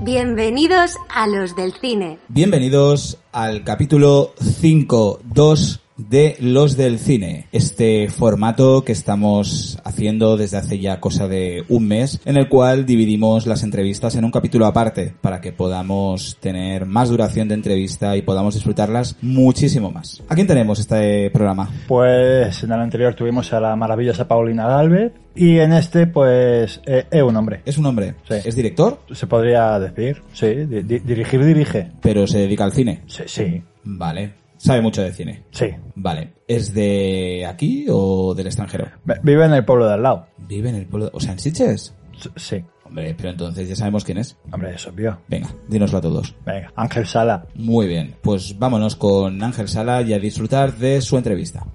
Bienvenidos a los del cine. Bienvenidos al capítulo 5.2 de Los del Cine, este formato que estamos haciendo desde hace ya cosa de un mes, en el cual dividimos las entrevistas en un capítulo aparte, para que podamos tener más duración de entrevista y podamos disfrutarlas muchísimo más. ¿A quién tenemos este programa? Pues en el anterior tuvimos a la maravillosa Paulina Galvez y en este pues eh, es un hombre. ¿Es un hombre? Sí. ¿Es director? Se podría decir, sí, di- di- dirigir dirige. Pero se dedica al cine. Sí, sí, Vale. Sabe mucho de cine. sí. Vale. ¿Es de aquí o del extranjero? Ve- Vive en el pueblo de al lado. Vive en el pueblo... O sea, en Sitges. Sí, Hombre, pero entonces ya sabemos quién es. hombre, es obvio. Venga, dínoslo a todos. Venga, Ángel Sala. Muy bien, pues vámonos con Ángel Sala y a disfrutar de su entrevista.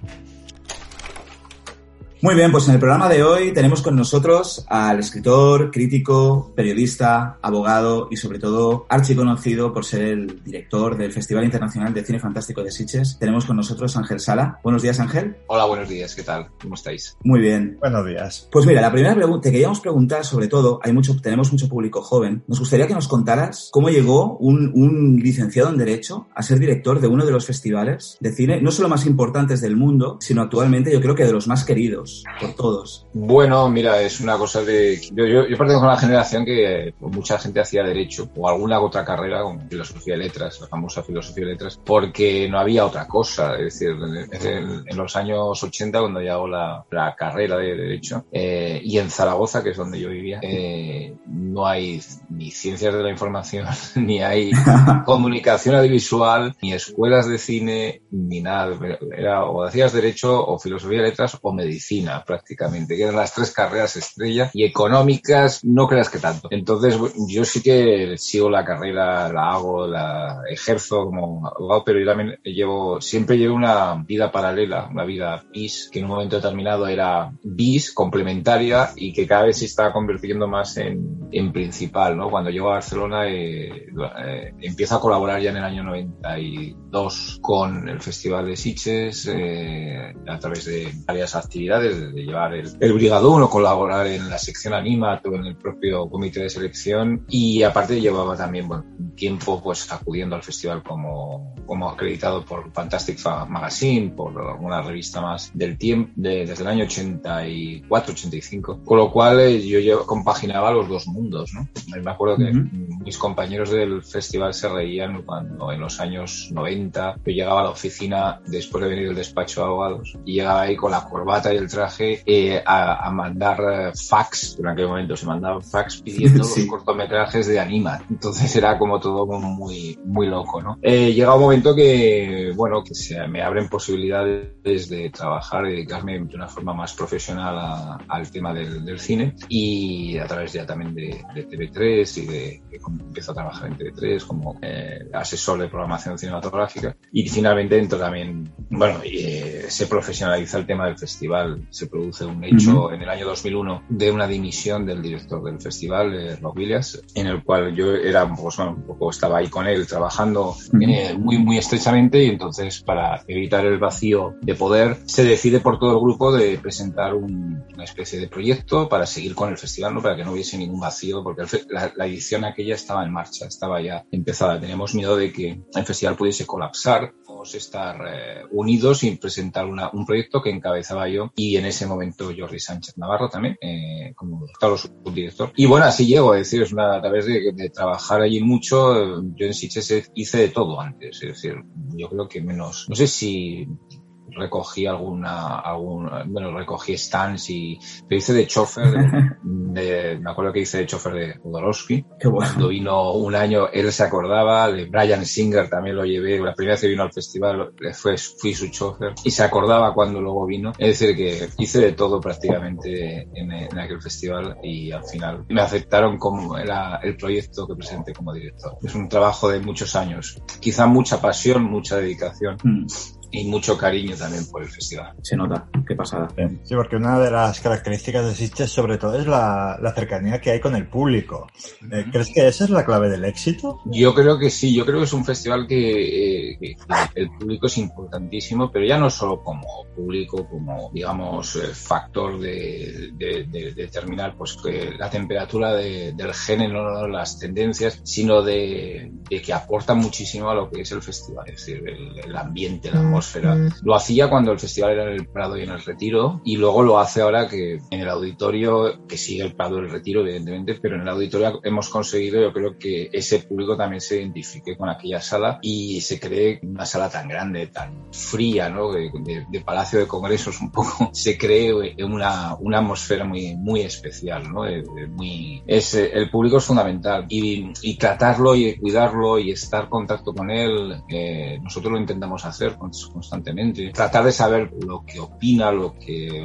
Muy bien, pues en el programa de hoy tenemos con nosotros al escritor, crítico, periodista, abogado y sobre todo archiconocido por ser el director del Festival Internacional de Cine Fantástico de Sitges. Tenemos con nosotros Ángel Sala. Buenos días, Ángel. Hola, buenos días, ¿qué tal? ¿Cómo estáis? Muy bien. Buenos días. Pues mira, la primera pregunta, te queríamos preguntar sobre todo, hay mucho, tenemos mucho público joven, nos gustaría que nos contaras cómo llegó un, un licenciado en Derecho a ser director de uno de los festivales de cine, no solo más importantes del mundo, sino actualmente yo creo que de los más queridos por todos. Bueno, mira, es una cosa de... Yo, yo, yo pertenezco a una generación que eh, mucha gente hacía derecho o alguna otra carrera como filosofía y letras, la famosa filosofía y letras, porque no había otra cosa. Es decir, en, los años 80 cuando llegó la, la carrera de derecho eh, y en Zaragoza, que es donde yo vivía, eh, no hay ni ciencias de la información, ni hay comunicación audiovisual, ni escuelas de cine, ni nada. Era o hacías derecho o filosofía y letras o medicina prácticamente, que eran las tres carreras estrella y económicas no creas que tanto. Entonces yo sí que sigo la carrera, la hago, la ejerzo como abogado, pero yo también llevo, siempre llevo una vida paralela, una vida bis, que en un momento determinado era bis, complementaria y que cada vez se está convirtiendo más en, en principal, ¿no? Cuando llego a Barcelona eh, eh, empiezo a colaborar ya en el año 92 con el Festival de Sitges eh, a través de varias actividades, de, llevar el, el Brigadón o colaborar en la sección Animat o en el propio comité de selección y aparte llevaba también bueno, tiempo pues acudiendo al festival como, como acreditado por Fantastic Fa- Magazine, por alguna revista más del tiempo, de- desde el año 84-85, con lo cual eh, yo, yo compaginaba los dos mundos, ¿no? Me acuerdo que Ujú. mis compañeros del festival se reían cuando en los años 90 yo llegaba a la oficina después de venir del despacho de abogados y llegaba ahí con la corbata y el traje eh, a, a mandar eh, fax, en aquel momento se mandaban fax pidiendo Sí. los cortometrajes de Anima. Entonces era como todo muy, muy loco, ¿no? Eh, llega un momento que, bueno, que se me abren posibilidades de trabajar dedicarme de una forma más profesional a- al tema del, del cine y a través ya también de, de TV3 y de como empiezo a trabajar en TV3 como eh, asesor de programación cinematográfica y finalmente entro también, bueno, eh, se profesionaliza el tema del festival, se produce un hecho Ujú. en el año 2001 de una dimisión del director del festival, eh, Rob Williams, en el cual yo era pues, bueno, un poco estaba ahí con él trabajando Ujú. eh, muy muy estrechamente y entonces para evitar el vacío de poder se decide por todo el grupo de presentar un- una especie de proyecto para seguir con el festival, ¿no? para que no hubiese ningún vacío, porque el fe- la, la edición aquella estaba en marcha, estaba ya empezada. Teníamos miedo de que el festival pudiese colapsar, estar eh, unidos y presentar una- un proyecto que encabezaba yo y en ese momento Jordi Sánchez Navarro también, eh, como claro, subdirector. Y bueno, así llego, es decir, es una, a través de, de trabajar allí mucho, yo en Sitges hice de todo antes, es decir, yo creo que menos, no sé si recogí alguna, algún, bueno, recogí stands y, pero hice de chofer, de, de- me acuerdo que hice de chofer de Jodorowsky, bueno. cuando vino un año, él se acordaba, de Brian Singer también lo llevé, la primera vez que vino al festival fue, fui su chofer y se acordaba cuando luego vino. Es decir, que hice de todo prácticamente en, en aquel festival y al final me aceptaron como era el proyecto que presenté como director. Es un trabajo de muchos años, quizá mucha pasión, mucha dedicación Mm, y mucho cariño también por el festival. se nota, qué pasada. Sí, porque una de las características de Sitges sobre todo es la, la cercanía que hay con el público. Eh, ¿Crees que esa es la clave del éxito? Yo creo que sí, yo creo que es un festival que, que, el público es importantísimo, pero ya no solo como público, como, digamos, eh, factor de, determinar pues, que la temperatura del género, las tendencias, sino de, que aporta muchísimo a lo que es el festival, es decir, el, ambiente, la atmósfera. Lo hacía cuando el festival era en el Prado y en el Retiro, y luego lo hace ahora que en el auditorio, que sigue el Prado y el Retiro, evidentemente, pero en el auditorio hemos conseguido, yo creo que ese público también se identifique con aquella sala y se cree una sala tan grande, tan fría, ¿no? De, Palacio de Congresos un poco, se cree una, una atmósfera muy, muy especial, ¿no? muy, es, el público es fundamental y, y, tratarlo y cuidarlo y estar en contacto con él, eh, nosotros lo intentamos hacer constantemente. Tratar de saber lo que opina, lo que,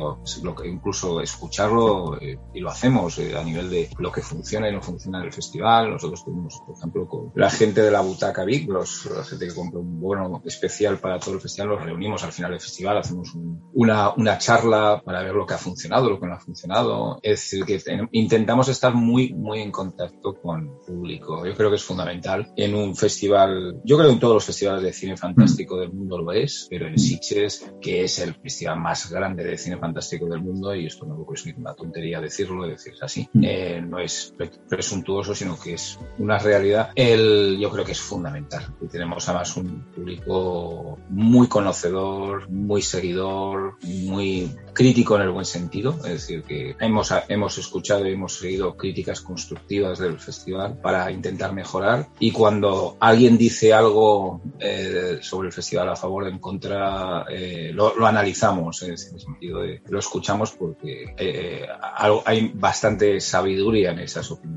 incluso escucharlo eh, y lo hacemos eh, a nivel de lo que funciona y no funciona en el festival. Nosotros tuvimos, por ejemplo, con la gente de la Butaca Big, los, la gente que compra un bono especial para todo el festival, los reunimos al final del festival, hacemos una, una charla para ver lo que ha funcionado, lo que no ha funcionado. Es decir, que intentamos estar muy, muy en contacto con el público. Yo creo que es fundamental en un festival, yo creo que en todos los festivales de cine fantástico del mundo lo es, pero en Sitges, que es el festival más grande de cine fantástico del mundo, y esto no es una tontería decirlo, decir así, eh, no es presuntuoso, sino que es una realidad. El, yo creo que es fundamental. Y tenemos además un público muy conocedor, muy seguidor, muy crítico en el buen sentido. Es decir, que hemos, hemos escuchado y hemos seguido críticas constructivas del festival para intentar mejorar. Y cuando alguien dice algo eh, sobre el festival a favor en contra, eh, lo, analizamos en ese sentido. lo escuchamos porque hay bastante sabiduría en esas opiniones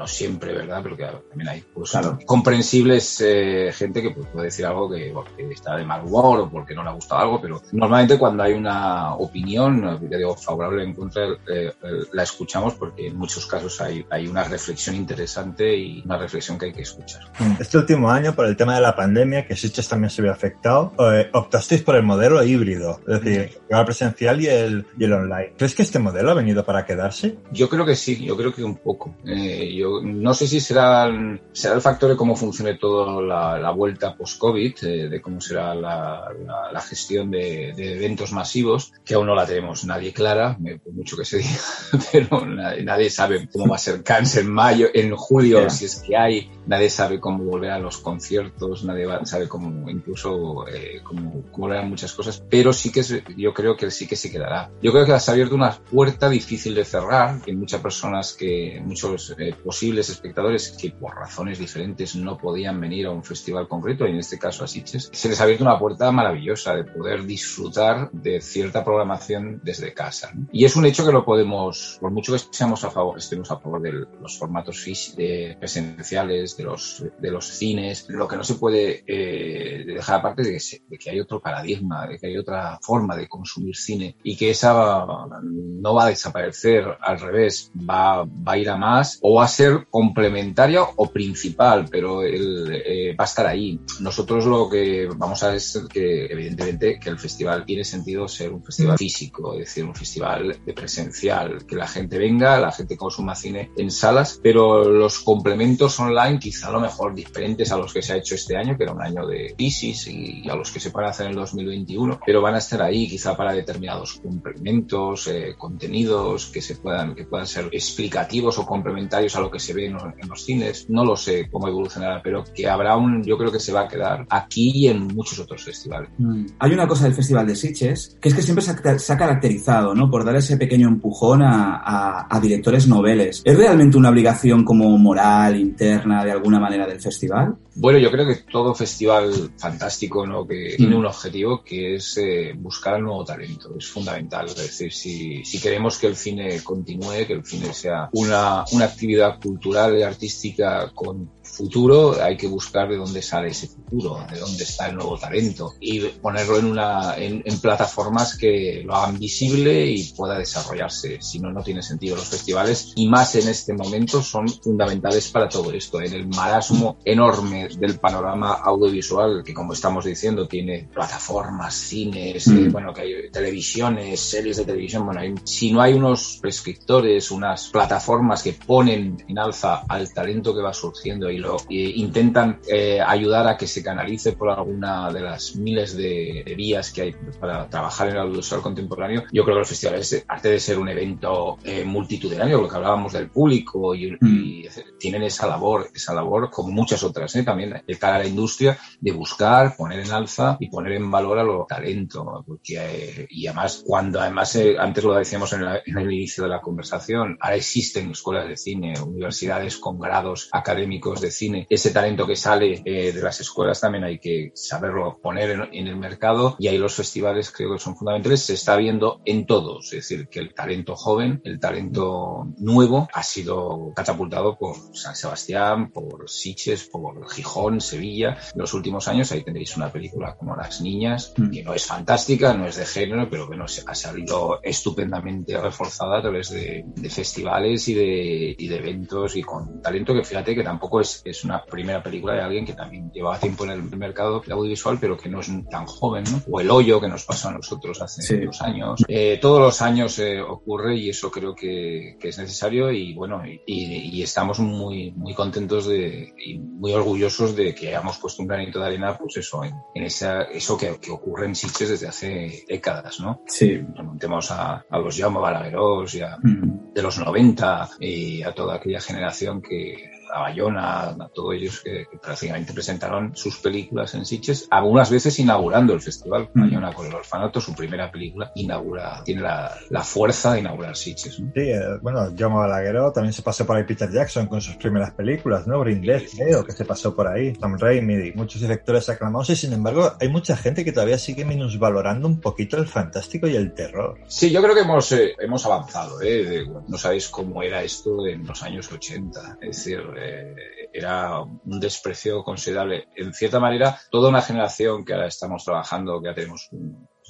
no siempre, ¿verdad? Pero que también hay pues, comprensibles eh, gente que pues, puede decir algo que porque está de mal humor o porque no le ha gustado algo, pero normalmente cuando hay una opinión, digo, favorable en contra, eh, eh, la escuchamos porque en muchos casos hay, hay una reflexión interesante y una reflexión que hay que escuchar. Este último año, por el tema de la pandemia, que Sitges también se ve afectado, optasteis por el modelo híbrido, es decir, el presencial y el, y el online. ¿Crees que este modelo ha venido para quedarse? Yo creo que sí, yo creo que un poco. yo no sé si será, será el factor de cómo funcione toda la, vuelta post-COVID, eh, de cómo será la, gestión de, eventos masivos, que aún no la tenemos nadie clara, por mucho que se diga, pero nadie, sabe cómo va a ser Cannes en mayo, en julio, si es que hay, nadie sabe cómo volver a los conciertos, nadie sabe cómo incluso eh, cómo, volver a muchas cosas, pero sí que yo creo que sí que se quedará. Yo creo que has abierto una puerta difícil de cerrar, que muchas personas que, muchos eh, posibles espectadores que por razones diferentes no podían venir a un festival concreto, y en este caso a Sitges, se les ha abierto una puerta maravillosa de poder disfrutar de cierta programación desde casa. Y es un hecho que lo podemos, por mucho que seamos a favor, estemos a favor de los formatos presenciales, de los, de los cines, lo que no se puede eh, dejar aparte de que, de que hay otro paradigma, de que hay otra forma de consumir cine y que esa no va a desaparecer, al revés, va, va a ir a más o va a ser complementaria o principal, pero él eh, va a estar ahí. Nosotros lo que vamos a es que, evidentemente, que el festival tiene sentido ser un festival físico, es decir, un festival de presencial, que la gente venga, la gente consuma cine en salas, pero los complementos online quizá a lo mejor diferentes a los que se ha hecho este año, que era un año de crisis, y a los que se pueden hacer en el 2021, pero van a estar ahí quizá para determinados complementos, eh, contenidos que se puedan, que puedan ser explicativos o complementarios a lo que se ve en los, cines. No lo sé cómo evolucionará, pero que habrá un, yo creo que se va a quedar aquí y en muchos otros festivales. Mm. Hay una cosa del Festival de Sitges que es que siempre se ha, caracterizado, ¿no? Por dar ese pequeño empujón a, a, directores noveles. ¿Es realmente una obligación como moral, interna, de alguna manera del festival? Bueno, yo creo que todo festival fantástico, ¿no? Que tiene mm. un objetivo que es eh, buscar al nuevo talento. Es fundamental. Es decir, si, si queremos que el cine continúe, que el cine sea una, una actividad cultural y artística con futuro, hay que buscar de dónde sale ese futuro, de dónde está el nuevo talento y ponerlo en, una, en, plataformas que lo hagan visible y pueda desarrollarse. Si no, no tiene sentido. Los festivales, y más en este momento, son fundamentales para todo esto. En el marasmo enorme del panorama audiovisual, que como estamos diciendo, tiene plataformas, cines, eh, mm. bueno, que hay televisiones, series de televisión, bueno, si no hay unos prescriptores, unas plataformas que ponen en alza al talento que va surgiendo y lo intentan eh, ayudar a que se canalice por alguna de las miles de, vías que hay para trabajar en el audiovisual contemporáneo. Yo creo que los festivales, aparte de ser un evento eh, multitudinario, lo que hablábamos del público, y, mm. tienen esa labor, esa labor como muchas otras, ¿eh? también de cara a la industria, de buscar, poner en alza y poner en valor a los talentos. Porque, y además, cuando además, antes lo decíamos en, en el inicio de la conversación, ahora existen escuelas de cine, universidades con grados académicos de cine. Ese talento que sale eh, de las escuelas también hay que saberlo poner en, el mercado y ahí los festivales creo que son fundamentales. Se está viendo en todos, es decir, que el talento joven, el talento nuevo ha sido catapultado por San Sebastián, por Sitges, por Gijón, Sevilla. En los últimos años ahí tendréis una película como Las Niñas, mm. que no es fantástica, no es de género, pero que ha salido estupendamente reforzada a través de, festivales y de, y de eventos y con talento que fíjate que tampoco es, es una primera película de alguien que también llevaba tiempo en el mercado audiovisual, pero que no es tan joven, ¿no? O El Hoyo, que nos pasó a nosotros hace dos años. Eh, todos los años eh, ocurre y eso creo que, que es necesario y bueno, y, y, estamos muy, muy contentos de, y muy orgullosos de que hayamos puesto un granito de arena, pues eso, en, en esa, eso que, que, ocurre en Sitges desde hace décadas, ¿no? Sí. Remontemos a, a los Jaume Balaguerós y a, mm. de los 90 y a toda aquella generación que a Bayona, a todos ellos que, prácticamente presentaron sus películas en Sitges, algunas veces inaugurando el festival. Mm. Bayona con el orfanato, su primera película, inaugura, tiene la, la fuerza de inaugurar Sitges. Sí, eh, bueno, John Balagueró también se pasó por ahí Peter Jackson con sus primeras películas, ¿no? Brindez, creo que se pasó por ahí, Tom Raimi, muchos directores aclamados y sin embargo hay mucha gente que todavía sigue minusvalorando un poquito el fantástico y el terror. Sí, yo creo que hemos, eh, hemos avanzado, ¿eh? No sabéis cómo era esto en los años 80. Es decir, eh, era un desprecio considerable. En cierta manera, toda una generación que ahora estamos trabajando, que ya tenemos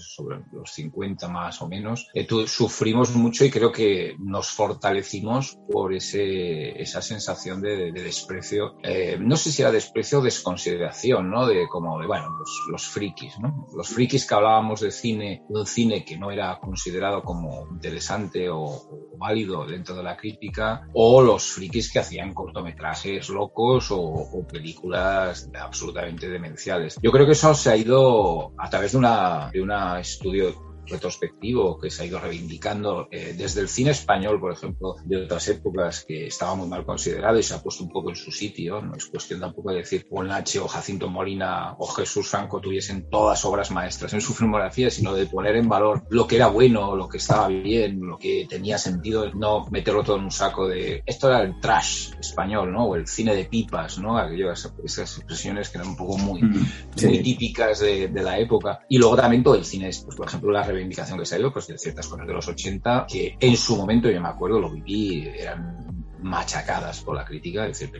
sobre los 50 más o menos, eh, sufrimos mucho y creo que nos fortalecimos por ese, esa sensación de, desprecio. Eh, no sé si era desprecio o desconsideración, ¿no? De como de, bueno, los, los, frikis, ¿no? Los frikis que hablábamos de cine, de un cine que no era considerado como interesante o, válido dentro de la crítica, o los frikis que hacían cortometrajes locos o, películas absolutamente demenciales. Yo creo que eso se ha ido a través de una, de una estudio retrospectivo que se ha ido reivindicando eh, desde el cine español, por ejemplo, de otras épocas que estaba muy mal considerado y se ha puesto un poco en su sitio. No es cuestión tampoco de decir Nache o Jacinto Molina o Jesús Franco tuviesen todas obras maestras en su filmografía, sino de poner en valor lo que era bueno, lo que estaba bien, lo que tenía sentido, no meterlo todo en un saco de esto era el trash español, ¿no? O el cine de pipas, ¿no? Aquellas, esas expresiones que eran un poco muy, muy típicas de, de, la época. Y luego también todo el cine, pues, por ejemplo, la reivindicación que se ha ido pues, de ciertas cosas de los 80 que en su momento, yo me acuerdo, lo viví, eran machacadas por la crítica, es decir,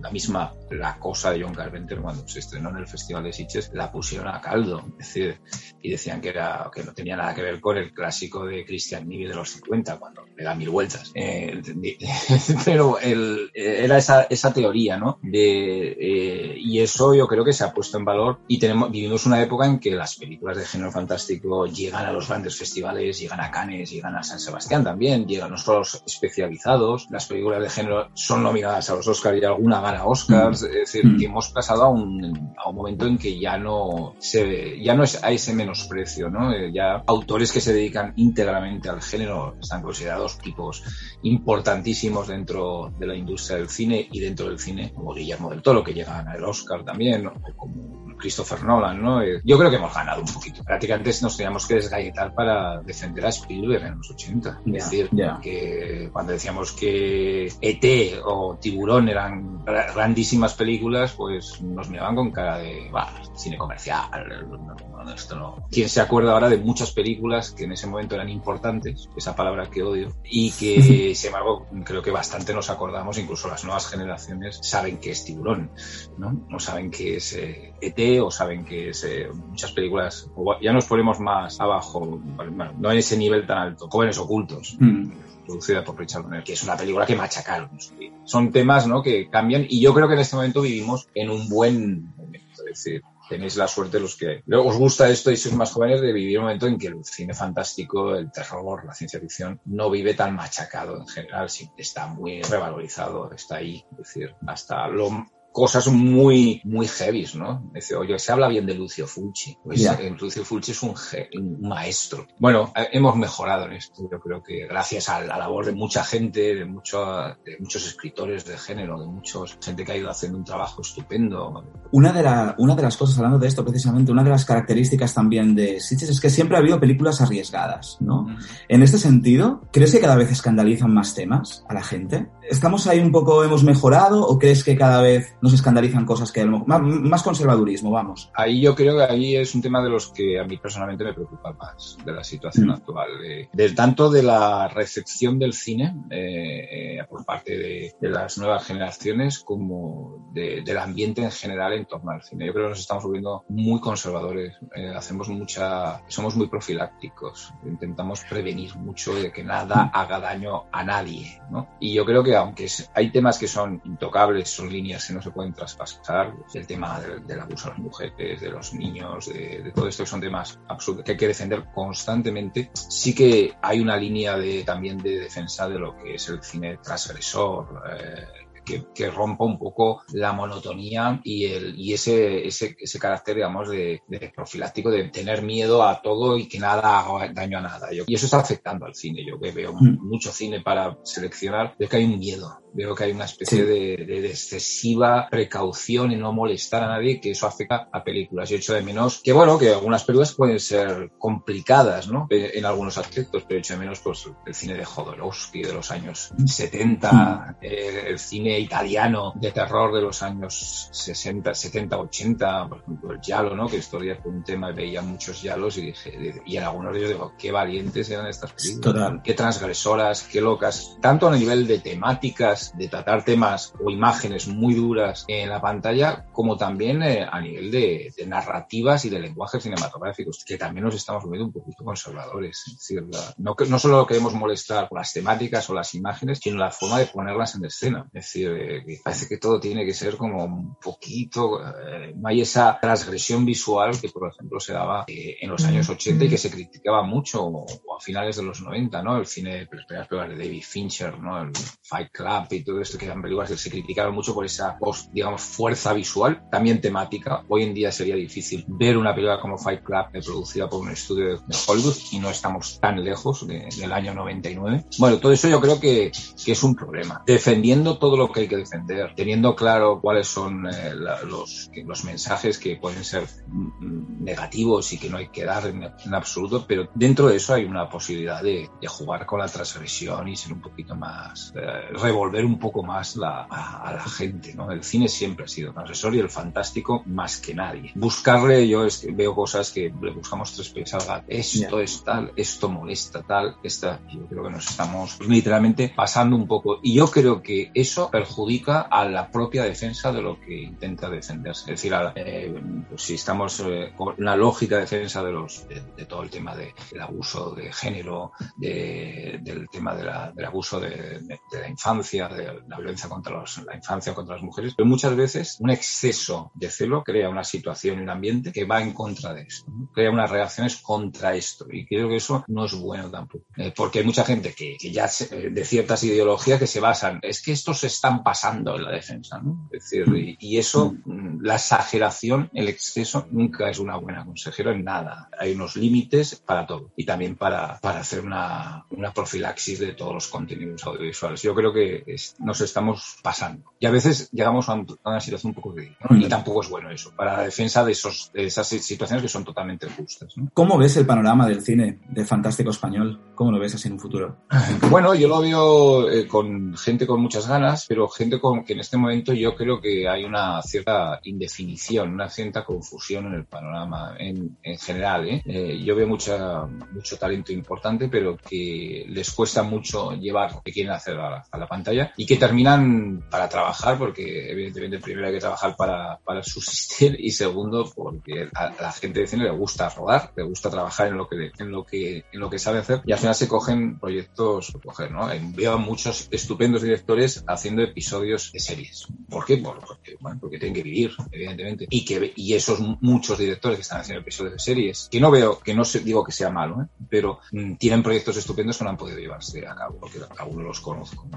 la misma La Cosa de John Carpenter cuando se estrenó en el Festival de Sitges la pusieron a caldo, es decir, y decían que era que no tenía nada que ver con el clásico de Christian Nivi de los 50 cuando le da mil vueltas, eh, pero el, era esa, esa teoría, ¿no? De, eh, y eso yo creo que se ha puesto en valor y tenemos vivimos una época en que las películas de género fantástico llegan a los grandes festivales, llegan a Cannes, llegan a San Sebastián también, llegan solo los especializados, las películas de género son nominadas a los Oscars y alguna gana Oscars. Mm. Es decir, mm. que hemos pasado a un, a un momento en que ya no se ya no es a ese menosprecio, ¿no? Eh, ya autores que se dedican íntegramente al género están considerados tipos importantísimos dentro de la industria del cine y dentro del cine, como Guillermo del Toro, que llegan al Oscar también, o como Christopher Nolan, ¿no? Eh, yo creo que hemos ganado un poquito. Prácticamente nos teníamos que desgalletar para defender a Spielberg en los 80. Es decir, que cuando decíamos que ET o Tiburón eran grandísimas películas, pues nos miraban con cara de, bah, cine comercial, esto no. ¿Quién se acuerda ahora de muchas películas que en ese momento eran importantes, esa palabra que odio, y que, sin embargo, creo que bastante nos acordamos, incluso las nuevas generaciones saben que es Tiburón, ¿no? No saben que es ET eh, e o saben que es eh, muchas películas, ya nos ponemos más abajo, no en ese nivel tan alto, jóvenes ocultos. Mm. Producida por Richard Donner, que es una película que machacaron. Son temas ¿no? que cambian y yo creo que en este momento vivimos en un buen momento. Es decir, tenéis la suerte los que os gusta esto y sois más jóvenes de vivir un momento en que el cine fantástico, el terror, la ciencia ficción no vive tan machacado en general, está muy revalorizado, está ahí, es decir, hasta lo cosas muy, muy heavy, ¿no? Dice, oye, se habla bien de Lucio Fulci. Pues yeah. Lucio Fulci es un, un, maestro. Bueno, hemos mejorado en esto. Yo creo que gracias a la labor de mucha gente, de, mucho, de muchos escritores de género, de mucha gente que ha ido haciendo un trabajo estupendo. Una de, la, una de las cosas, hablando de esto precisamente, una de las características también de Sitges es que siempre ha habido películas arriesgadas, ¿no? Mm. En este sentido, ¿crees que cada vez escandalizan más temas a la gente? ¿Estamos ahí un poco, hemos mejorado o crees que cada vez nos escandalizan cosas que más, más conservadurismo, vamos? Ahí yo creo que ahí es un tema de los que a mí personalmente me preocupa más, de la situación mm. actual. De, del tanto de la recepción del cine eh, eh, por parte de, de, las nuevas generaciones como de, del ambiente en general en torno al cine. Yo creo que nos estamos volviendo muy conservadores, eh, hacemos mucha, somos muy profilácticos, intentamos prevenir mucho de que nada haga daño a nadie, ¿no? Y yo creo que aunque hay temas que son intocables, son líneas que no se pueden traspasar, el tema del, del abuso a las mujeres, de los niños, de, de, todo esto que son temas absurdos que hay que defender constantemente, sí que hay una línea de, también de defensa de lo que es el cine transgresor, eh, que, que, rompa un poco la monotonía y, el, y ese, ese, ese carácter, digamos, de, de, profiláctico, de tener miedo a todo y que nada haga daño a nada. Yo, y eso está afectando al cine. Yo que veo mm. mucho cine para seleccionar, veo que hay un miedo. Veo que hay una especie sí. de, de, de, excesiva precaución en no molestar a nadie, que eso afecta a películas. Yo echo de menos que, bueno, que algunas películas pueden ser complicadas, ¿no? En, algunos aspectos, pero echo de menos, pues, el cine de Jodorowsky de los años 70, mm. eh, el cine italiano de terror de los años 60, 70, 80, por ejemplo, el Yalo, ¿no? Que estos días por un tema veía muchos Yalos y dije, y en algunos de ellos digo, qué valientes eran estas películas, Total. qué transgresoras, qué locas, tanto a nivel de temáticas, de tratar temas o imágenes muy duras en la pantalla, como también eh, a nivel de, de, narrativas y de lenguajes cinematográficos, que también nos estamos volviendo un poquito conservadores. Es decir, la, no, no solo queremos molestar por las temáticas o las imágenes, sino la forma de ponerlas en escena. Es decir, que parece que todo tiene que ser como un poquito, eh, no hay esa transgresión visual que, por ejemplo, se daba eh, en los años 80 y que se criticaba mucho finales de los 90, ¿no? El cine, las primeras películas de David Fincher, ¿no? El Fight Club y todo esto, que eran películas que se criticaron mucho por esa, digamos, fuerza visual, también temática. Hoy en día sería difícil ver una película como Fight Club producida por un estudio de Hollywood y no estamos tan lejos de, del año 99. Bueno, todo eso yo creo que, que, es un problema. Defendiendo todo lo que hay que defender, teniendo claro cuáles son eh, la, los, los mensajes que pueden ser mm, negativos y que no hay que dar en, en absoluto, pero dentro de eso hay una posibilidad de, de, jugar con la transgresión y ser un poquito más, eh, revolver un poco más la, a, a, la gente, ¿no? El cine siempre ha sido transgresor y el fantástico más que nadie. Buscarle, yo es veo cosas que le buscamos tres pies al gato. Esto es tal, esto molesta tal, esta, yo creo que nos estamos literalmente pasando un poco. Y yo creo que eso perjudica a la propia defensa de lo que intenta defenderse. Es decir, a, eh, pues si estamos eh, con la lógica defensa de los, de, de todo el tema de, del abuso de género, de, del tema de la, del abuso de, de la infancia, de la violencia contra los, la infancia contra las mujeres, pero muchas veces un exceso de celo crea una situación y un ambiente que va en contra de esto, ¿no? crea unas reacciones contra esto y creo que eso no es bueno tampoco, eh, porque hay mucha gente que, que ya se, eh, de ciertas ideologías que se basan, es que estos se están pasando en la defensa, ¿no? Es decir, y, y eso, mm, la exageración, el exceso nunca es una buena consejera en nada. Hay unos límites para todo y también para, para hacer una, una profilaxis de todos los contenidos audiovisuales. Yo creo que es, nos estamos pasando. Y a veces llegamos a, un, a una situación un poco de... ¿no? Y tampoco es bueno eso, para la defensa de, esos, de esas situaciones que son totalmente justas. ¿no? ¿Cómo ves el panorama del cine de fantástico español? ¿Cómo lo ves así en un futuro? Bueno, yo lo veo eh, con gente con muchas ganas, pero gente con que en este momento yo creo que hay una cierta indefinición, una cierta confusión en el panorama en, en general. ¿eh? Eh, yo veo mucha, mucho talento importante, pero que les cuesta mucho llevar que quieren hacer a a la pantalla y que terminan para trabajar, porque evidentemente primero hay que trabajar para, para subsistir y segundo porque a, a la gente de cine le gusta rodar, le gusta trabajar en lo que, en lo que, en lo que sabe hacer y al final se cogen proyectos, coger, ¿no? Veo a muchos estupendos directores haciendo episodios de series. ¿Por qué? Porque, bueno, porque tienen que vivir, evidentemente. Y que y esos muchos directores que están haciendo episodios de series, que no veo, que no se, digo que sea malo, ¿eh? pero mm, tienen proyectos estupendos que no han podido llevarse a cabo, porque aún los conozco.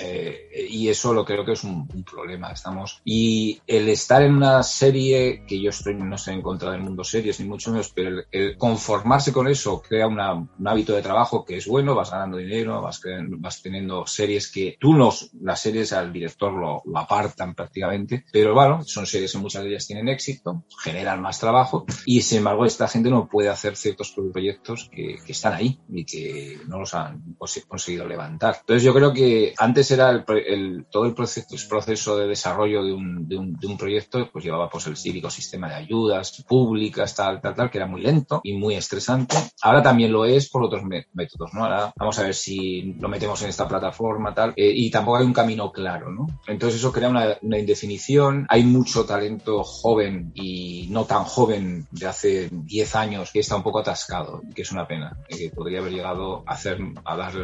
Eh, y eso lo creo que es un, problema. Estamos y el estar en una serie que yo estoy no sé en contra del mundo series ni mucho menos, pero el, conformarse con eso crea un hábito de trabajo que es bueno, vas ganando dinero, vas, vas teniendo series que tú nos, las series al director lo, lo apartan prácticamente, pero bueno, son series que muchas de ellas tienen éxito, generan más trabajo y sin embargo esta gente no puede hacer ciertos proyectos que, que están ahí y que no los han conseguido levantar. Entonces yo creo que antes era el, todo el proceso, proceso de desarrollo de un, proyecto, pues llevaba pues el cívico sistema de ayudas públicas, tal, tal, tal, que era muy lento y muy estresante. Ahora también lo es por otros métodos. Ahora vamos a ver si lo metemos en esta plataforma, tal, eh, y tampoco hay un camino claro, ¿no? Entonces eso crea una, una indefinición, hay mucho talento joven y no tan joven de hace 10 años que está un poco atascado, que es una pena, que podría haber llegado a hacer, a dar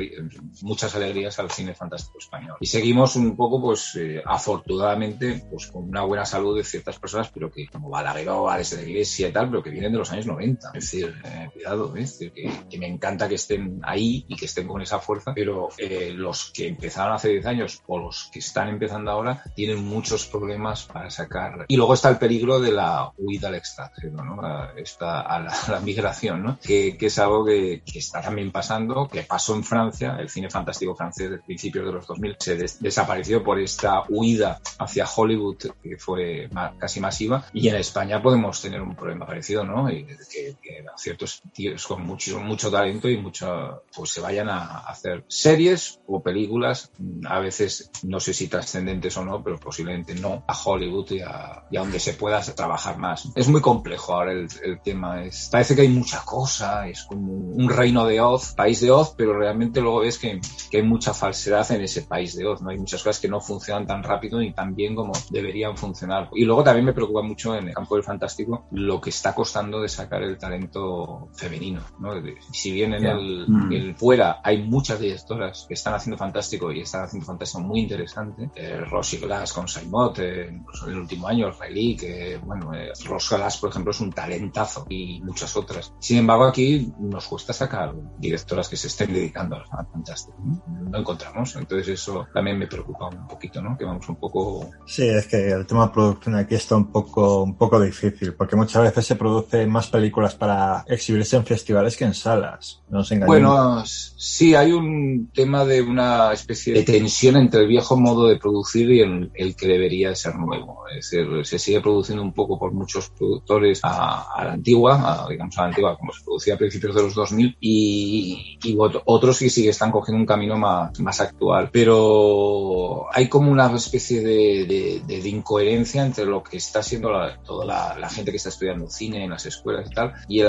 muchas alegrías al cine fantástico español. Y seguimos un poco, pues, eh, afortunadamente, pues con una buena salud de ciertas personas, pero que como Balagueró, Alex de la Iglesia y tal, pero que vienen de los años 90. Es decir, eh, cuidado, ¿eh? es decir, que, me encanta que estén ahí y que estén con esa fuerza, pero los que empezaron hace 10 años o los que están empezando ahora tienen muchos problemas para sacar. Y luego está el peligro de la huida al extranjero, ¿no? Está a la, migración, ¿no? Que, es algo que, está también pasando, que pasó en Francia, el cine fantástico francés de principios de los 2000 se desapareció por esta huida hacia Hollywood que fue casi masiva y en España podemos tener un problema parecido, ¿no? Y que, ciertos tíos con mucho, mucho talento y mucho, pues se vayan a hacer series o películas, a veces no sé si trascendentes o no, pero posiblemente no, a Hollywood y a, donde se pueda trabajar más. Es muy complejo ahora el, el tema, es, parece que hay mucha cosa, es como un reino de Oz, país de Oz, pero realmente luego ves que, que hay mucha falsedad en ese país de Oz, ¿no? Hay muchas cosas que no funcionan tan rápido ni tan bien como deberían funcionar. Y luego también me preocupa mucho en el campo del fantástico lo que está costando de sacar el talento femenino, ¿no? Si bien en el, mm. el, fuera hay muchas directoras que están haciendo fantástico y están haciendo fantástico muy interesante, eh, Rosy Glass con Saimot, eh, pues en el último año, Relic, que bueno, eh, Glass, por ejemplo, es un talentazo y muchas otras. Sin embargo, aquí nos cuesta sacar directoras que se estén dedicando al fantástico. ¿no? encontramos. Entonces eso también me preocupa un poquito, ¿no? Que vamos un poco... Sí, es que el tema de producción aquí está un poco, un poco difícil, porque muchas veces se producen más películas para exhibirse en festivales que en salas. No nos engañemos. Bueno, sí, hay un tema de una especie de tensión entre el viejo modo de producir y el, el que debería ser nuevo. Es decir, se sigue produciendo un poco por muchos productores a, a la antigua, a, digamos a la antigua, como se producía a principios de los 2000, y, y otros que sí están cogiendo un camino más, más actual. Pero hay como una especie de, de, incoherencia entre lo que está haciendo toda la, gente que está estudiando cine en las escuelas y tal, y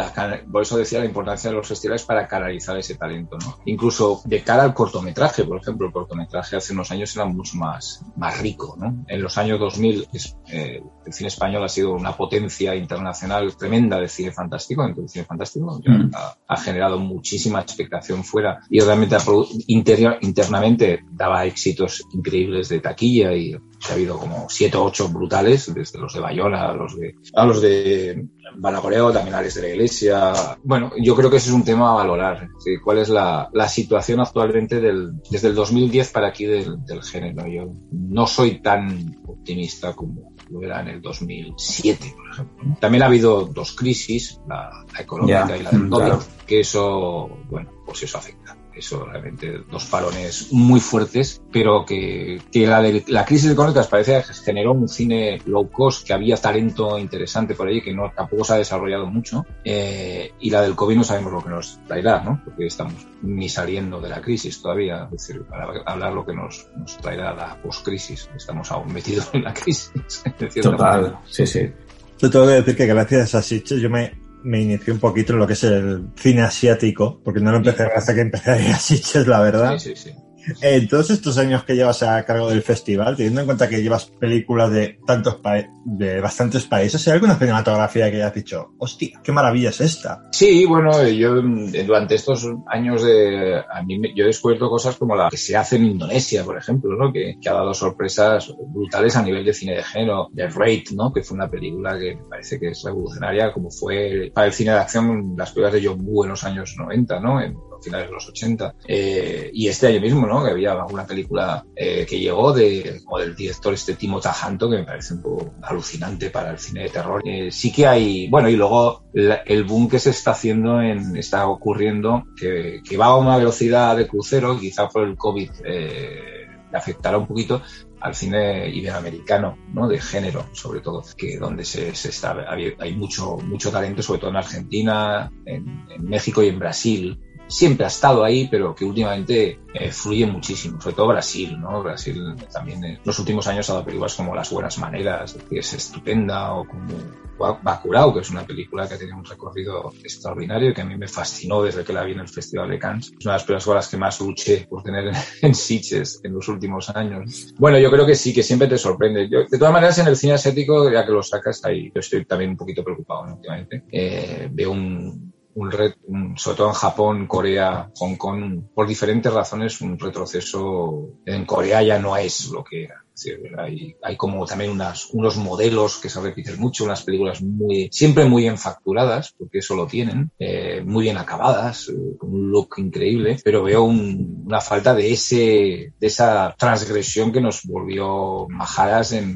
por eso decía la importancia de los festivales para canalizar ese talento. ¿no? Incluso de cara al cortometraje, por ejemplo, el cortometraje hace unos años era mucho más, más rico. ¿no? En los años 2000 eh, el cine español ha sido una potencia internacional tremenda de cine fantástico, dentro del cine fantástico, mm. ha, generado muchísima expectación fuera y realmente interior, internamente daba éxitos increíbles de taquilla y ha habido como siete o ocho brutales, desde los de Bayona a los de, a los de Banacoreo, también a de la Iglesia. Bueno, yo creo que ese es un tema a valorar. ¿Cuál es la, la, situación actualmente del, desde el 2010 para aquí del, del género? Yo no soy tan optimista como lo era en el 2007, por ejemplo. También ha habido dos crisis, la, económica y la del COVID, que eso, bueno, pues eso afecta eso realmente dos parones muy fuertes, pero que, que la, de, la crisis económica parece que generó un cine low cost, que había talento interesante por ahí, que no, tampoco se ha desarrollado mucho, eh, y la del COVID no sabemos lo que nos traerá, ¿no? Porque estamos ni saliendo de la crisis todavía, es decir, para hablar lo que nos, nos traerá la post-crisis, estamos aún metidos en la crisis. Total, sí, sí. Yo tengo que decir que gracias a Sitches yo me me inicié un poquito en lo que es el cine asiático, porque no lo empecé hasta que empecé a ir a Sitges, la verdad. Sí, sí, sí. En todos estos años que llevas a cargo del festival, teniendo en cuenta que llevas películas de tantos de bastantes países, ¿hay alguna cinematografía que hayas dicho, hostia, qué maravilla es esta? Sí, bueno, yo durante estos años de, a mí yo he descubierto cosas como la que se hace en Indonesia, por ejemplo, ¿no? Que, que ha dado sorpresas brutales a nivel de cine de género, The Raid, ¿no? Que fue una película que me parece que es revolucionaria, como fue para el cine de acción las películas de John Woo en los años 90, ¿no? En, finales de los 80. Eh, y este año mismo, ¿no? Que había alguna película eh, que llegó de, como del director este Timo Tajanto, que me parece un poco alucinante para el cine de terror. Eh, sí que hay, bueno, y luego el boom que se está haciendo, en, está ocurriendo, que, que va a una velocidad de crucero, quizá por el COVID le afectará un poquito, al cine iberoamericano, ¿no? De género, sobre todo, que donde se, se está, hay mucho, mucho talento, sobre todo en Argentina, en, en México y en Brasil siempre ha estado ahí, pero que últimamente eh, fluye muchísimo, sobre todo Brasil, ¿no? Brasil también en los últimos años ha dado películas como Las Buenas Maneras, que es estupenda, o como Bacurau, que es una película que tenido un recorrido extraordinario y que a mí me fascinó desde que la vi en el Festival de Cannes. Es una de las películas que más luché por tener en Sitges en los últimos años. Bueno, yo creo que sí, que siempre te sorprende. Yo, de todas maneras, en el cine asiático, ya que lo sacas ahí, yo estoy también un poquito preocupado últimamente. Eh, veo un, un, un, sobre todo en Japón, Corea, Hong Kong, por diferentes razones, un retroceso en Corea ya no es lo que era. Hay, hay, como también unas, unos modelos que se repiten mucho, unas películas muy, siempre muy bien facturadas, porque eso lo tienen, eh, muy bien acabadas, eh, con un look increíble, pero veo un, una falta de ese, de esa transgresión que nos volvió majaras en,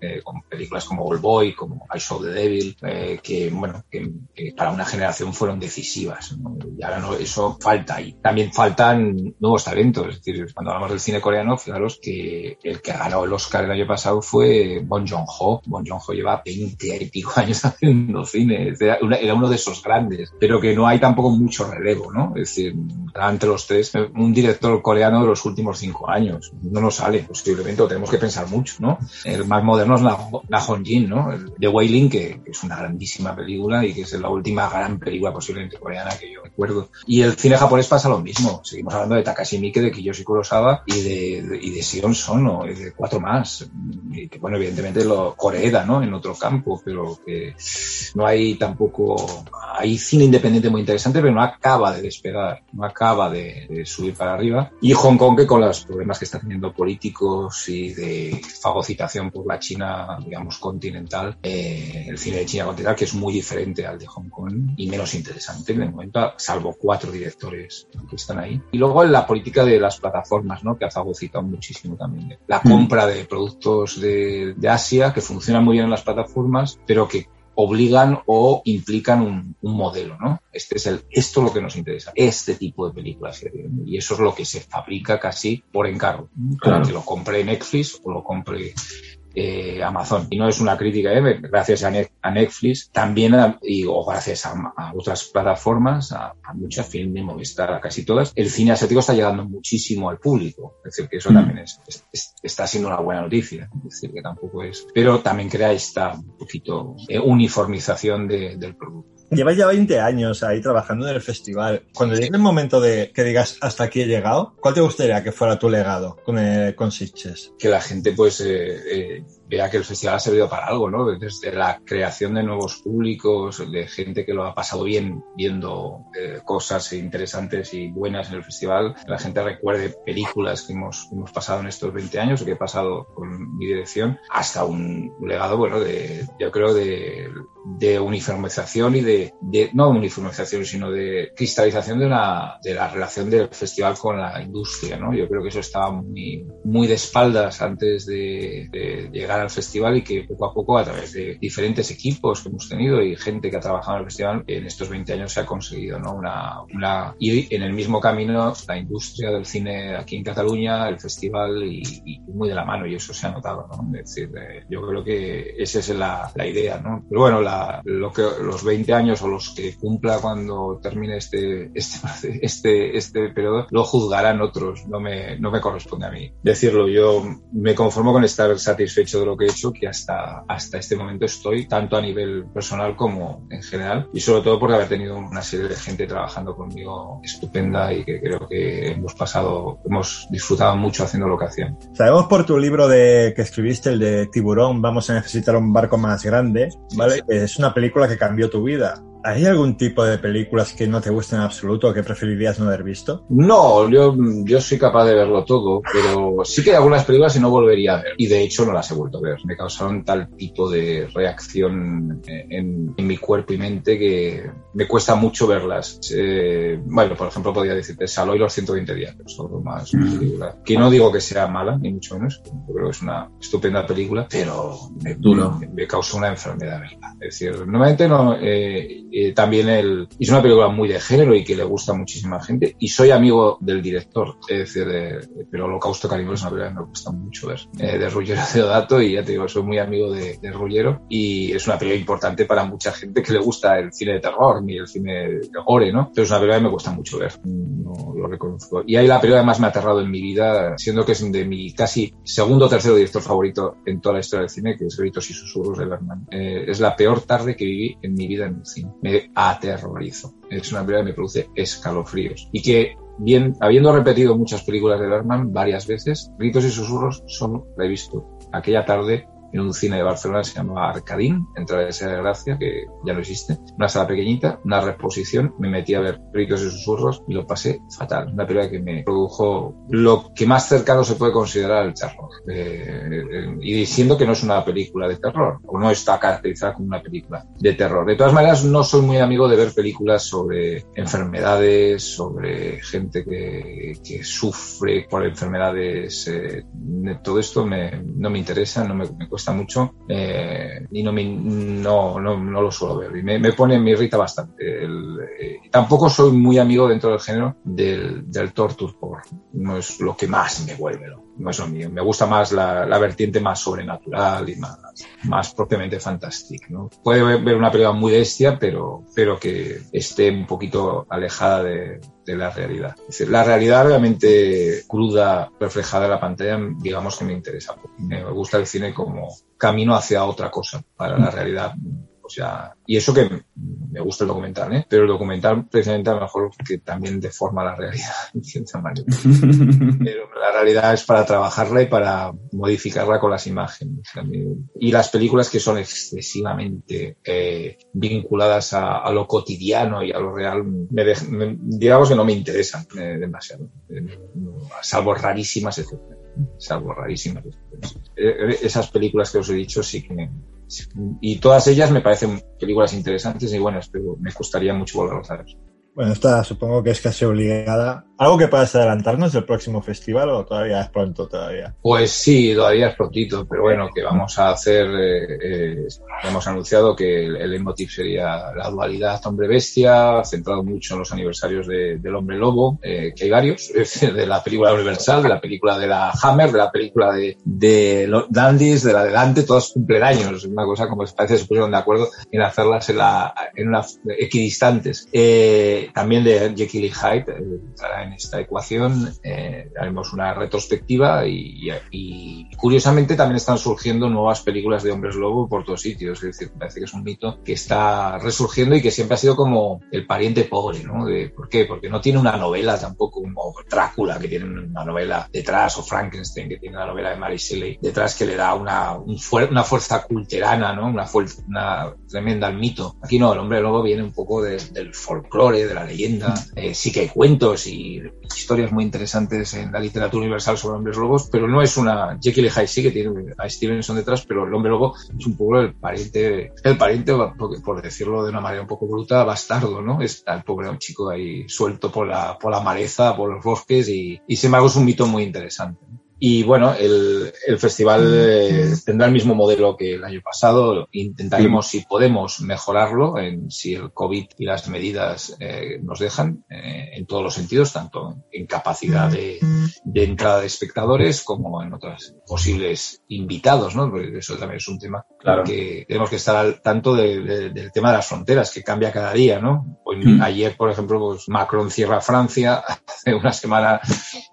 eh, con películas como Old Boy, como I Saw the Devil, eh, que, bueno, que, que, para una generación fueron decisivas, ¿no? Y ahora no, eso falta ahí. También faltan nuevos talentos, es decir, cuando hablamos del cine coreano, fijaros que el que ganó el Oscar el año pasado fue Bon Joon-ho. Bon Joon-ho lleva 20 y pico años haciendo cine. Era, uno de esos grandes, pero que no hay tampoco mucho relevo, ¿no? Es decir, entre los tres, un director coreano de los últimos cinco años. No nos sale, posiblemente, lo tenemos que pensar mucho, ¿no? El más moderno es Na Hong Jin, ¿no? El de Wailing, que, que, es una grandísima película y que es la última gran película posiblemente coreana que yo recuerdo. Y el cine japonés pasa lo mismo. Seguimos hablando de Takashi Miike, de Kiyoshi Kurosawa y de, de, y de Sion Sono, de cuatro más. Y que, bueno, evidentemente lo Coreeda, ¿no? En otro campo, pero que no hay tampoco. Hay cine independiente muy interesante, pero no acaba de despegar, no acaba de, de subir para arriba. Y Hong Kong, que con los problemas que está teniendo políticos y de fagocitación por la China, digamos, continental, eh, el cine de China continental, que es muy diferente al de Hong Kong y menos interesante de momento, salvo cuatro directores que están ahí. Y luego en la política de las plataformas, ¿no? Que ha fagocitado muchísimo también. La compra de productos de, de Asia que funcionan muy bien en las plataformas, pero que obligan o implican un, un, modelo, ¿no? Este es el, esto es lo que nos interesa, este tipo de películas. Y eso es lo que se fabrica casi por encargo. Claro. Que lo compre Netflix o lo compre eh, Amazon. Y no es una crítica, ¿eh? gracias a, ne a, Netflix, también a, y, o gracias a, a otras plataformas, a, muchas filmes, Movistar, a casi todas, el cine asiático está llegando muchísimo al público. Es decir, que eso mm. también es, es, es, está siendo una buena noticia. Es decir, que tampoco es. Pero también crea esta un poquito eh, uniformización de, del producto. Llevas ya 20 años ahí trabajando en el festival. Cuando llegue el momento de que digas hasta aquí he llegado, ¿cuál te gustaría que fuera tu legado con, eh, con Sitches? Que la gente pues eh, eh, vea que el festival ha servido para algo, ¿no? Desde la creación de nuevos públicos, de gente que lo ha pasado bien viendo eh, cosas interesantes y buenas en el festival, que la gente recuerde películas que hemos, hemos pasado en estos 20 años, que he pasado con mi dirección, hasta un legado, bueno, de, yo creo, de, de uniformización y de, de, no uniformización, sino de cristalización de, una, de la relación del festival con la industria, ¿no? Yo creo que eso estaba muy, muy de espaldas antes de, de llegar al festival y que poco a poco a través de diferentes equipos que hemos tenido y gente que ha trabajado en el festival en estos 20 años se ha conseguido ¿no? una, una ir en el mismo camino la industria del cine aquí en Cataluña, el festival y, y muy de la mano y eso se ha notado. ¿no? Es decir, eh, yo creo que esa es la, la idea. ¿no? Pero bueno, la, lo que, los 20 años o los que cumpla cuando termine este, este, este, este periodo lo juzgarán otros, no me, no me corresponde a mí decirlo. Yo me conformo con estar satisfecho de lo que he hecho que hasta, hasta este momento estoy, tanto a nivel personal como en general, y sobre todo porque haber tenido una serie de gente trabajando conmigo estupenda y que creo que hemos pasado, hemos disfrutado mucho haciendo lo que hacían. Sabemos por tu libro de que escribiste, el de Tiburón, vamos a necesitar un barco más grande, ¿vale? Es una película que cambió tu vida. ¿Hay algún tipo de películas que no te gusten en absoluto o que preferirías no haber visto? No, yo, yo soy capaz de verlo todo, pero sí que hay algunas películas que no volvería a ver. Y de hecho no las he vuelto a ver. Me causaron tal tipo de reacción en, en mi cuerpo y mente que me cuesta mucho verlas. Eh, bueno, por ejemplo, podría decirte Salo y los 120 días, pero solo más película. Que no digo que sea mala, ni mucho menos. Yo creo que es una estupenda película, pero me, me, me causa una enfermedad, ¿verdad? Es decir, normalmente no... Eh, eh, también el, es una película muy de género y que le gusta a muchísima gente. Y soy amigo del director, es decir, de, pero Holocausto Caníbal es una película que me gusta mucho ver, eh, de Ruggiero Deodato, y ya te digo, soy muy amigo de, de Ruggiero, y es una película importante para mucha gente que le gusta el cine de terror, ni el cine de gore, ¿no? Pero es una película que me gusta mucho ver, no lo reconozco. Y ahí la película que más me ha aterrado en mi vida, siendo que es de mi casi segundo o tercero director favorito en toda la historia del cine, que es Gritos y Susurros de Bergman. Eh, es la peor tarde que viví en mi vida en el cine. Me aterrorizo. Es una película que me produce escalofríos. Y que, bien, habiendo repetido muchas películas de Bergman varias veces, Gritos y Susurros solo la he visto aquella tarde en un cine de Barcelona que se llamaba Arcadín, en Travesía de Gracia, que ya no existe. Una sala pequeñita, una reposición, me metí a ver Gritos y Susurros y lo pasé fatal. Una película que me produjo lo que más cercano se puede considerar el terror. Eh, y diciendo que no es una película de terror, o no está caracterizada como una película de terror. De todas maneras, no soy muy amigo de ver películas sobre enfermedades, sobre gente que, que sufre por enfermedades. Eh, todo esto me, no me interesa, no me, me cuesta mucho eh, y no, me, no, no, no, lo suelo ver. Y me, me pone, me irrita bastante. El, eh, tampoco soy muy amigo dentro del género del, del torture porn. No es lo que más me vuelve loco no es lo mío. Me gusta más la, la, vertiente más sobrenatural y más, más propiamente fantástica. ¿no? Puede ver una película muy bestia, pero, pero que esté un poquito alejada de, de la realidad. Es decir, la realidad realmente cruda, reflejada en la pantalla, digamos que me interesa. Me gusta el cine como camino hacia otra cosa para la realidad o sea, y eso que me gusta el documental, ¿eh? Pero el documental precisamente a lo mejor que también deforma la realidad en cierta manera. Pero la realidad es para trabajarla y para modificarla con las imágenes. Y las películas que son excesivamente eh, vinculadas a, lo cotidiano y a lo real, digamos que no me interesan eh, demasiado, eh, salvo rarísimas excepciones. Salvo rarísimas excepciones. Eh, esas películas que os he dicho sí que y todas ellas me parecen películas interesantes y buenas, pero me gustaría mucho volverlas a ver. Bueno, esta supongo que es casi obligada. ¿Algo que puedas adelantarnos del próximo festival o todavía es pronto todavía? Pues sí, todavía es prontito, pero bueno, que vamos a hacer, eh, eh, hemos anunciado que el, el emotive sería la dualidad hombre-bestia, centrado mucho en los aniversarios de, del hombre lobo, eh, que hay varios, de la película Universal, de la película de la Hammer, de la película de, de los Dandys, de la de Dante, todos cumplen años, una cosa como parece que se pusieron de acuerdo en hacerlas en, la, en una equidistantes. Eh, también de Jekyll y Hyde en esta ecuación. Eh, haremos una retrospectiva y, y, y, curiosamente también están surgiendo nuevas películas de hombres lobo por todos sitios. Es decir, parece que es un mito que está resurgiendo y que siempre ha sido como el pariente pobre, ¿no? De, ¿Por qué? Porque no tiene una novela tampoco como Drácula, que tiene una novela detrás, o Frankenstein, que tiene una novela de Mary Shelley detrás que le da una, un fuer una fuerza culterana, ¿no? Una tremenda al mito. Aquí no, el hombre lobo viene un poco de, del folclore, de la leyenda. Eh, sí que hay cuentos y historias muy interesantes en la literatura universal sobre hombres lobos, pero no es una Jekyll y Hyde sí que tiene a Stevenson detrás, pero el hombre lobo es un poco el pariente, el pariente, por, por decirlo de una manera un poco bruta, bastardo, ¿no? Está el pobre chico ahí suelto por la, por la maleza, por los bosques y, y sin embargo es un mito muy interesante. Y bueno, el, el festival eh, tendrá el mismo modelo que el año pasado. Intentaremos, si podemos, mejorarlo, en, si el COVID y las medidas eh, nos dejan, eh, en todos los sentidos, tanto en capacidad de, de, entrada de espectadores como en otras posibles invitados, ¿no? Porque eso también es un tema claro. que tenemos que estar al tanto de, de, del tema de las fronteras, que cambia cada día, ¿no? Hoy, mm. Ayer, por ejemplo, pues Macron cierra Francia, hace una semana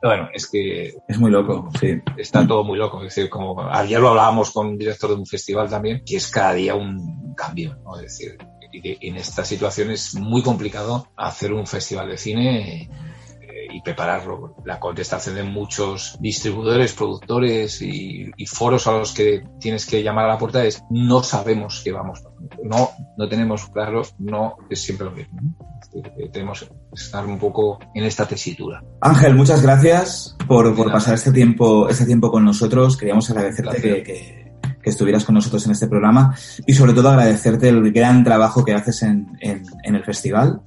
Bueno, es que... Es muy loco, sí. Está todo muy loco. Es decir, como ayer lo hablábamos con un director de un festival también, que es cada día un cambio, ¿no? Es decir, en esta situación es muy complicado hacer un festival de cine y prepararlo. La contestación de muchos distribuidores, productores y, foros a los que tienes que llamar a la puerta es no sabemos qué vamos. No, no tenemos claro, no es siempre lo mismo. Tenemos que estar un poco en esta tesitura. Ángel, muchas gracias por, por pasar este tiempo, este tiempo con nosotros. Queríamos agradecerte que que estuvieras con nosotros en este programa y sobre todo agradecerte el gran trabajo que haces en, en, el festival.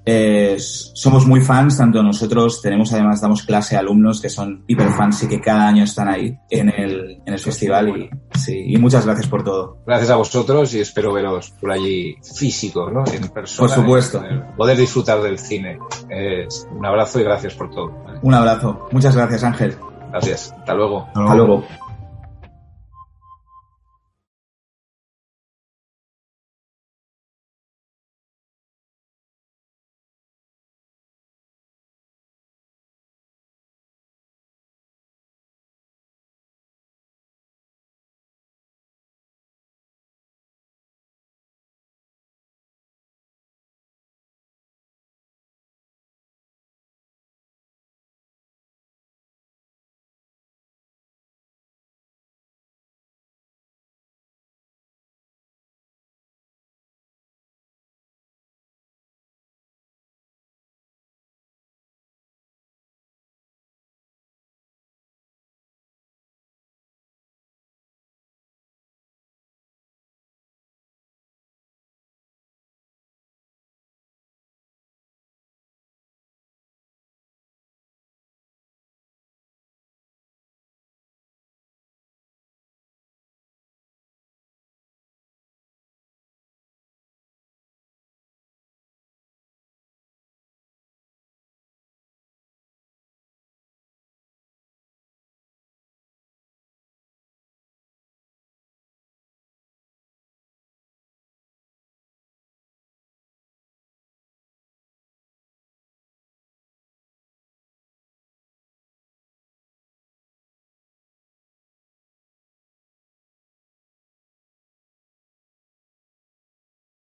somos muy fans, tanto nosotros tenemos además, damos clase a alumnos que son hiperfans y que cada año están ahí en el, en el festival y, sí, y muchas gracias por todo. Gracias a vosotros y espero veros por allí físico, ¿no? En persona. Por supuesto. poder disfrutar del cine. un abrazo y gracias por todo. Un abrazo. Muchas gracias, Ángel. Gracias. Hasta luego. Hasta luego.